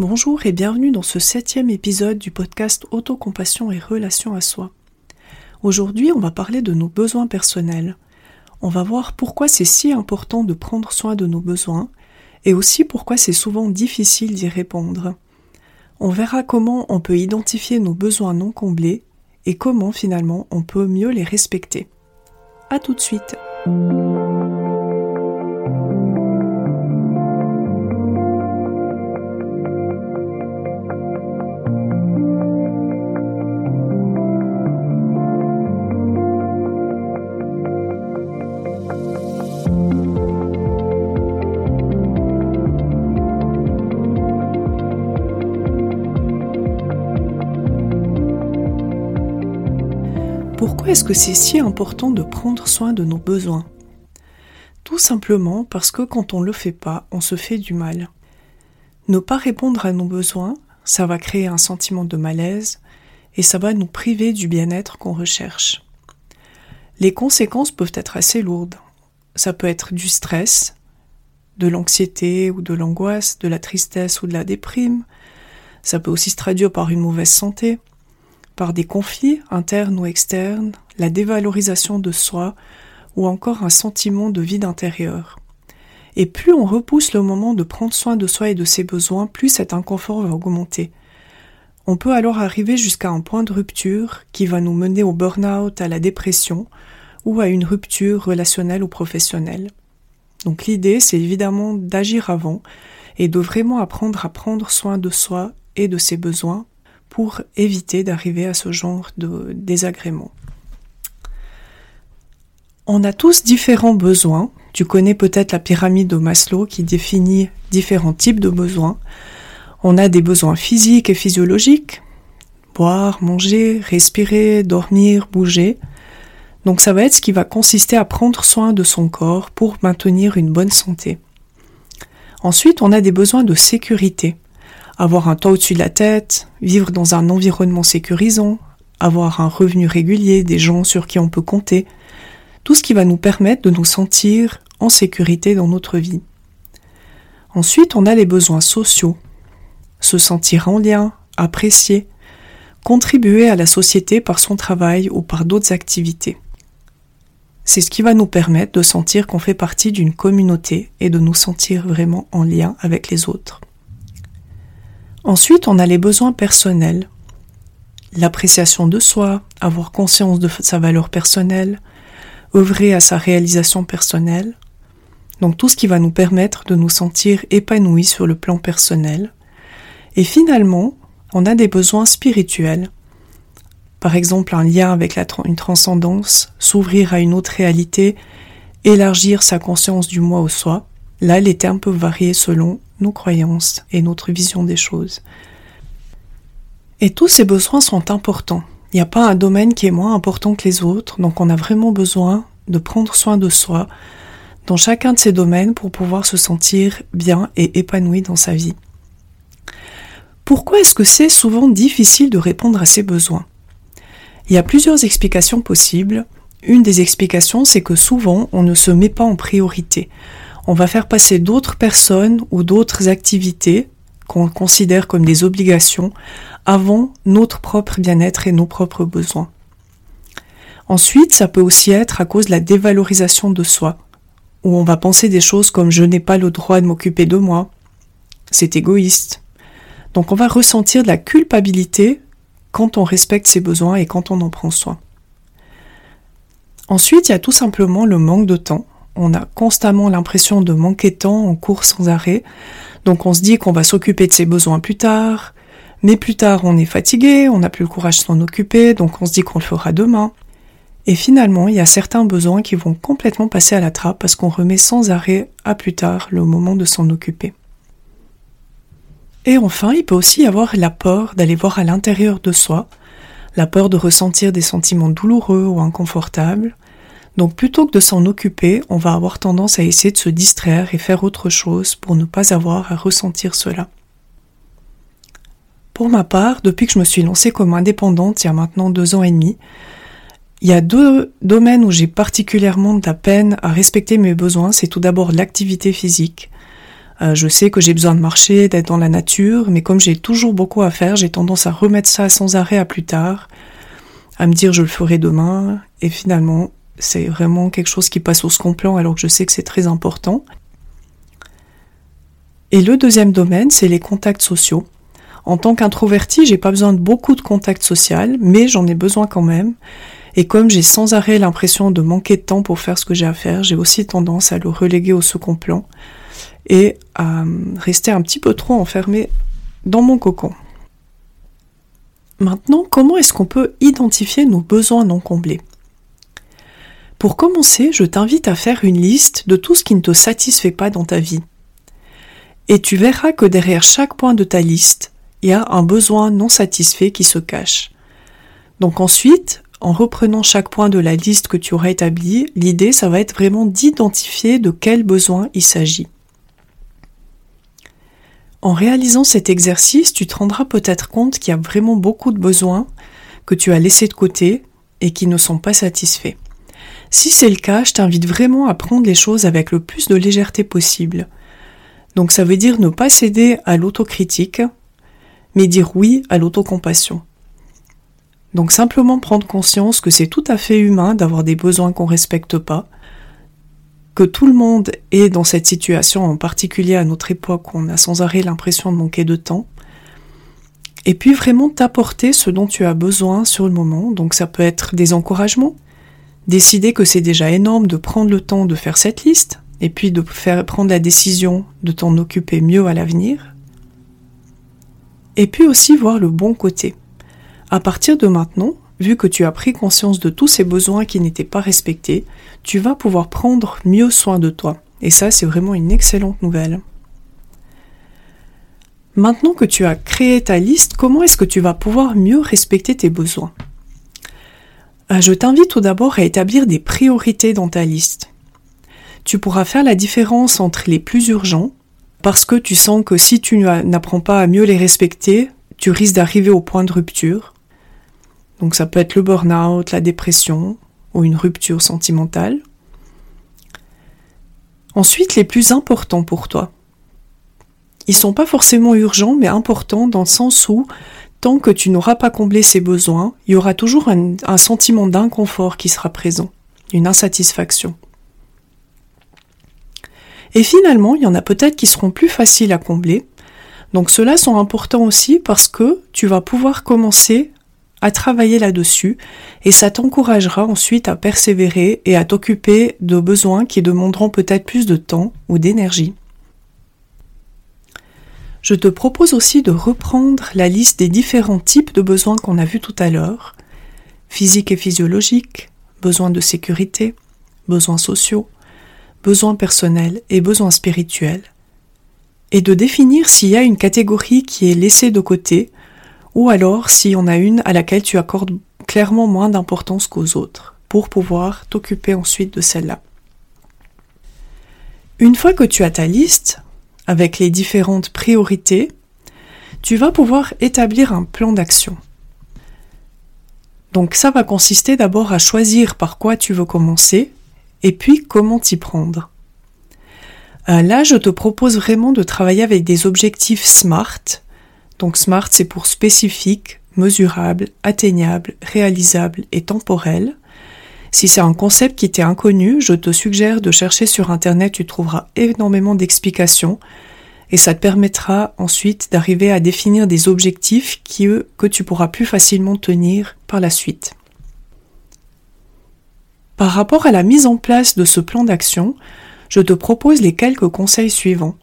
Bonjour et bienvenue dans ce septième épisode du podcast Autocompassion et Relation à soi. Aujourd'hui, on va parler de nos besoins personnels. On va voir pourquoi c'est si important de prendre soin de nos besoins et aussi pourquoi c'est souvent difficile d'y répondre. On verra comment on peut identifier nos besoins non comblés et comment finalement on peut mieux les respecter. A tout de suite! Pourquoi est-ce que c'est si important de prendre soin de nos besoins? Tout simplement parce que quand on ne le fait pas, on se fait du mal. Ne pas répondre à nos besoins, ça va créer un sentiment de malaise et ça va nous priver du bien-être qu'on recherche. Les conséquences peuvent être assez lourdes. Ça peut être du stress, de l'anxiété ou de l'angoisse, de la tristesse ou de la déprime. Ça peut aussi se traduire par une mauvaise santé, par des conflits internes ou externes, la dévalorisation de soi ou encore un sentiment de vide intérieur. Et plus on repousse le moment de prendre soin de soi et de ses besoins, plus cet inconfort va augmenter. On peut alors arriver jusqu'à un point de rupture qui va nous mener au burn-out, à la dépression ou à une rupture relationnelle ou professionnelle. Donc l'idée, c'est évidemment d'agir avant et de vraiment apprendre à prendre soin de soi et de ses besoins pour éviter d'arriver à ce genre de désagrément. On a tous différents besoins. Tu connais peut-être la pyramide de Maslow qui définit différents types de besoins. On a des besoins physiques et physiologiques, boire, manger, respirer, dormir, bouger. Donc ça va être ce qui va consister à prendre soin de son corps pour maintenir une bonne santé. Ensuite, on a des besoins de sécurité avoir un toit au-dessus de la tête, vivre dans un environnement sécurisant, avoir un revenu régulier, des gens sur qui on peut compter, tout ce qui va nous permettre de nous sentir en sécurité dans notre vie. Ensuite, on a les besoins sociaux. Se sentir en lien, apprécier, contribuer à la société par son travail ou par d'autres activités. C'est ce qui va nous permettre de sentir qu'on fait partie d'une communauté et de nous sentir vraiment en lien avec les autres. Ensuite, on a les besoins personnels. L'appréciation de soi, avoir conscience de sa valeur personnelle, œuvrer à sa réalisation personnelle. Donc tout ce qui va nous permettre de nous sentir épanouis sur le plan personnel. Et finalement, on a des besoins spirituels. Par exemple, un lien avec une transcendance, s'ouvrir à une autre réalité, élargir sa conscience du moi au soi. Là, les termes peuvent varier selon nos croyances et notre vision des choses. Et tous ces besoins sont importants. Il n'y a pas un domaine qui est moins important que les autres, donc on a vraiment besoin de prendre soin de soi dans chacun de ces domaines pour pouvoir se sentir bien et épanoui dans sa vie. Pourquoi est-ce que c'est souvent difficile de répondre à ces besoins? Il y a plusieurs explications possibles. Une des explications, c'est que souvent on ne se met pas en priorité on va faire passer d'autres personnes ou d'autres activités qu'on considère comme des obligations avant notre propre bien-être et nos propres besoins. Ensuite, ça peut aussi être à cause de la dévalorisation de soi, où on va penser des choses comme je n'ai pas le droit de m'occuper de moi, c'est égoïste. Donc on va ressentir de la culpabilité quand on respecte ses besoins et quand on en prend soin. Ensuite, il y a tout simplement le manque de temps on a constamment l'impression de manquer de temps, en court sans arrêt. Donc on se dit qu'on va s'occuper de ses besoins plus tard, mais plus tard on est fatigué, on n'a plus le courage de s'en occuper, donc on se dit qu'on le fera demain. Et finalement, il y a certains besoins qui vont complètement passer à la trappe parce qu'on remet sans arrêt à plus tard le moment de s'en occuper. Et enfin, il peut aussi y avoir la peur d'aller voir à l'intérieur de soi, la peur de ressentir des sentiments douloureux ou inconfortables, donc plutôt que de s'en occuper, on va avoir tendance à essayer de se distraire et faire autre chose pour ne pas avoir à ressentir cela. Pour ma part, depuis que je me suis lancée comme indépendante il y a maintenant deux ans et demi, il y a deux domaines où j'ai particulièrement de la peine à respecter mes besoins. C'est tout d'abord l'activité physique. Euh, je sais que j'ai besoin de marcher, d'être dans la nature, mais comme j'ai toujours beaucoup à faire, j'ai tendance à remettre ça sans arrêt à plus tard, à me dire je le ferai demain, et finalement c'est vraiment quelque chose qui passe au second plan alors que je sais que c'est très important. Et le deuxième domaine, c'est les contacts sociaux. En tant qu'introverti, j'ai pas besoin de beaucoup de contacts sociaux, mais j'en ai besoin quand même. Et comme j'ai sans arrêt l'impression de manquer de temps pour faire ce que j'ai à faire, j'ai aussi tendance à le reléguer au second plan et à rester un petit peu trop enfermé dans mon cocon. Maintenant, comment est-ce qu'on peut identifier nos besoins non comblés? Pour commencer, je t'invite à faire une liste de tout ce qui ne te satisfait pas dans ta vie. Et tu verras que derrière chaque point de ta liste, il y a un besoin non satisfait qui se cache. Donc ensuite, en reprenant chaque point de la liste que tu auras établie, l'idée, ça va être vraiment d'identifier de quel besoin il s'agit. En réalisant cet exercice, tu te rendras peut-être compte qu'il y a vraiment beaucoup de besoins que tu as laissés de côté et qui ne sont pas satisfaits. Si c'est le cas, je t'invite vraiment à prendre les choses avec le plus de légèreté possible. Donc ça veut dire ne pas céder à l'autocritique, mais dire oui à l'autocompassion. Donc simplement prendre conscience que c'est tout à fait humain d'avoir des besoins qu'on respecte pas, que tout le monde est dans cette situation, en particulier à notre époque où on a sans arrêt l'impression de manquer de temps, et puis vraiment t'apporter ce dont tu as besoin sur le moment. Donc ça peut être des encouragements, décider que c'est déjà énorme de prendre le temps de faire cette liste, et puis de faire prendre la décision de t'en occuper mieux à l'avenir, et puis aussi voir le bon côté. À partir de maintenant, vu que tu as pris conscience de tous ces besoins qui n'étaient pas respectés, tu vas pouvoir prendre mieux soin de toi. Et ça, c'est vraiment une excellente nouvelle. Maintenant que tu as créé ta liste, comment est-ce que tu vas pouvoir mieux respecter tes besoins? Je t'invite tout d'abord à établir des priorités dans ta liste. Tu pourras faire la différence entre les plus urgents, parce que tu sens que si tu n'apprends pas à mieux les respecter, tu risques d'arriver au point de rupture, donc ça peut être le burn-out, la dépression ou une rupture sentimentale. Ensuite, les plus importants pour toi. Ils sont pas forcément urgents, mais importants dans le sens où, tant que tu n'auras pas comblé ces besoins, il y aura toujours un, sentiment d'inconfort qui sera présent, une insatisfaction. Et finalement, il y en a peut-être qui seront plus faciles à combler. Donc ceux-là sont importants aussi parce que tu vas pouvoir commencer à travailler là-dessus et ça t'encouragera ensuite à persévérer et à t'occuper de besoins qui demanderont peut-être plus de temps ou d'énergie. Je te propose aussi de reprendre la liste des différents types de besoins qu'on a vus tout à l'heure, physiques et physiologiques, besoins de sécurité, besoins sociaux, besoins personnels et besoins spirituels, et de définir s'il y a une catégorie qui est laissée de côté ou alors si on a une à laquelle tu accordes clairement moins d'importance qu'aux autres, pour pouvoir t'occuper ensuite de celle-là. Une fois que tu as ta liste, avec les différentes priorités, tu vas pouvoir établir un plan d'action. Donc ça va consister d'abord à choisir par quoi tu veux commencer et puis comment t'y prendre. Euh, là, je te propose vraiment de travailler avec des objectifs SMART, donc SMART, c'est pour spécifique, mesurable, atteignable, réalisable et temporel. Si c'est un concept qui t'est inconnu, je te suggère de chercher sur Internet, tu trouveras énormément d'explications et ça te permettra ensuite d'arriver à définir des objectifs qui, eux, que tu pourras plus facilement tenir par la suite. Par rapport à la mise en place de ce plan d'action, je te propose les quelques conseils suivants.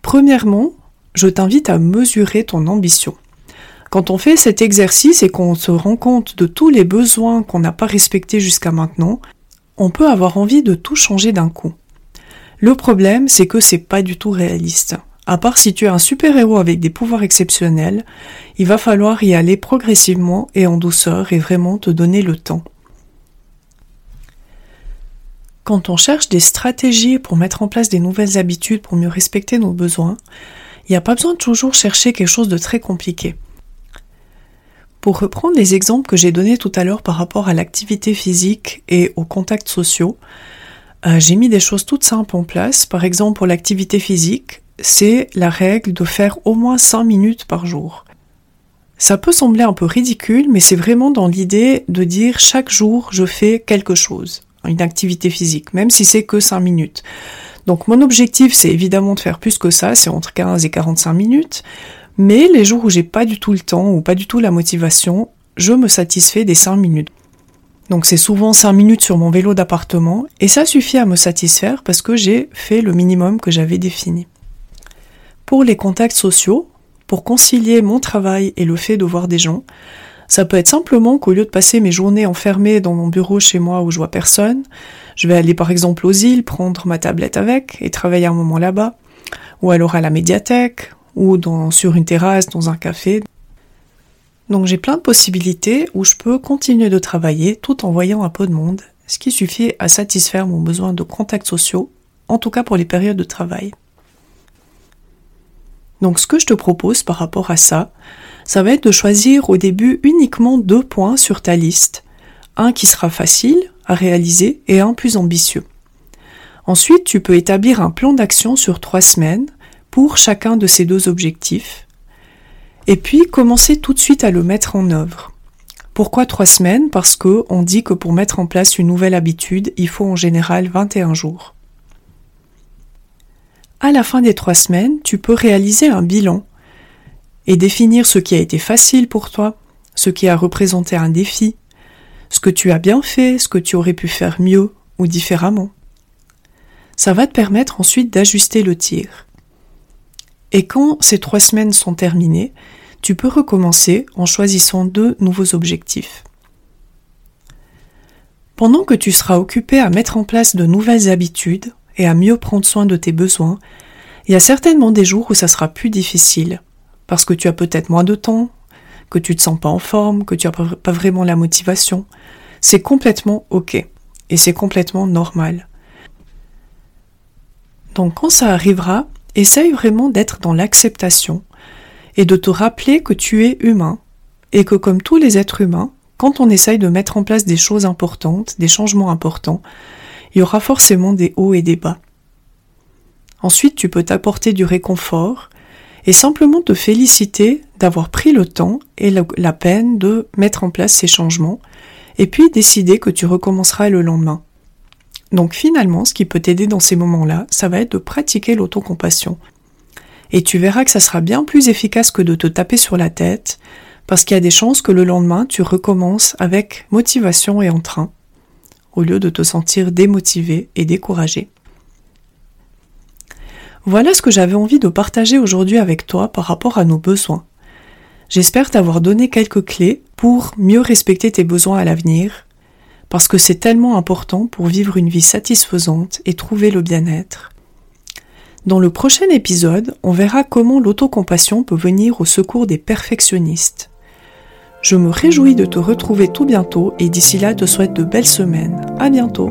Premièrement, je t'invite à mesurer ton ambition. Quand on fait cet exercice et qu'on se rend compte de tous les besoins qu'on n'a pas respectés jusqu'à maintenant, on peut avoir envie de tout changer d'un coup. Le problème, c'est que c'est pas du tout réaliste. À part si tu es un super-héros avec des pouvoirs exceptionnels, il va falloir y aller progressivement et en douceur et vraiment te donner le temps. Quand on cherche des stratégies pour mettre en place des nouvelles habitudes pour mieux respecter nos besoins, il n'y a pas besoin de toujours chercher quelque chose de très compliqué. Pour reprendre les exemples que j'ai donnés tout à l'heure par rapport à l'activité physique et aux contacts sociaux, euh, j'ai mis des choses toutes simples en place. Par exemple, pour l'activité physique, c'est la règle de faire au moins 5 minutes par jour. Ça peut sembler un peu ridicule, mais c'est vraiment dans l'idée de dire chaque jour je fais quelque chose, une activité physique, même si c'est que 5 minutes. Donc mon objectif c'est évidemment de faire plus que ça, c'est entre 15 et 45 minutes, mais les jours où j'ai pas du tout le temps ou pas du tout la motivation, je me satisfais des 5 minutes. Donc c'est souvent 5 minutes sur mon vélo d'appartement et ça suffit à me satisfaire parce que j'ai fait le minimum que j'avais défini. Pour les contacts sociaux, pour concilier mon travail et le fait de voir des gens, ça peut être simplement qu'au lieu de passer mes journées enfermées dans mon bureau chez moi où je vois personne, je vais aller par exemple aux îles, prendre ma tablette avec et travailler un moment là-bas, ou alors à la médiathèque, ou sur une terrasse, dans un café. Donc j'ai plein de possibilités où je peux continuer de travailler tout en voyant un peu de monde, ce qui suffit à satisfaire mon besoin de contacts sociaux, en tout cas pour les périodes de travail. Donc ce que je te propose par rapport à ça, ça va être de choisir au début uniquement deux points sur ta liste, un qui sera facile à réaliser et un plus ambitieux. Ensuite, tu peux établir un plan d'action sur trois semaines pour chacun de ces deux objectifs, et puis commencer tout de suite à le mettre en œuvre. Pourquoi trois semaines? Parce que on dit que pour mettre en place une nouvelle habitude, il faut en général 21 jours. À la fin des trois semaines, tu peux réaliser un bilan et définir ce qui a été facile pour toi, ce qui a représenté un défi, ce que tu as bien fait, ce que tu aurais pu faire mieux ou différemment. Ça va te permettre ensuite d'ajuster le tir. Et quand ces trois semaines sont terminées, tu peux recommencer en choisissant deux nouveaux objectifs. Pendant que tu seras occupé à mettre en place de nouvelles habitudes, et à mieux prendre soin de tes besoins, il y a certainement des jours où ça sera plus difficile, parce que tu as peut-être moins de temps, que tu te sens pas en forme, que tu n'as pas vraiment la motivation. C'est complètement ok, et c'est complètement normal. Donc quand ça arrivera, essaye vraiment d'être dans l'acceptation et de te rappeler que tu es humain et que comme tous les êtres humains, quand on essaye de mettre en place des choses importantes, des changements importants, il y aura forcément des hauts et des bas. Ensuite, tu peux t'apporter du réconfort et simplement te féliciter d'avoir pris le temps et la peine de mettre en place ces changements et puis décider que tu recommenceras le lendemain. Donc finalement, ce qui peut t'aider dans ces moments-là, ça va être de pratiquer l'autocompassion. Et tu verras que ça sera bien plus efficace que de te taper sur la tête, parce qu'il y a des chances que le lendemain, tu recommences avec motivation et entrain au lieu de te sentir démotivé et découragé. Voilà ce que j'avais envie de partager aujourd'hui avec toi par rapport à nos besoins. J'espère t'avoir donné quelques clés pour mieux respecter tes besoins à l'avenir, parce que c'est tellement important pour vivre une vie satisfaisante et trouver le bien-être. Dans le prochain épisode, on verra comment l'autocompassion peut venir au secours des perfectionnistes. Je me réjouis de te retrouver tout bientôt et d'ici là te souhaite de belles semaines. À bientôt!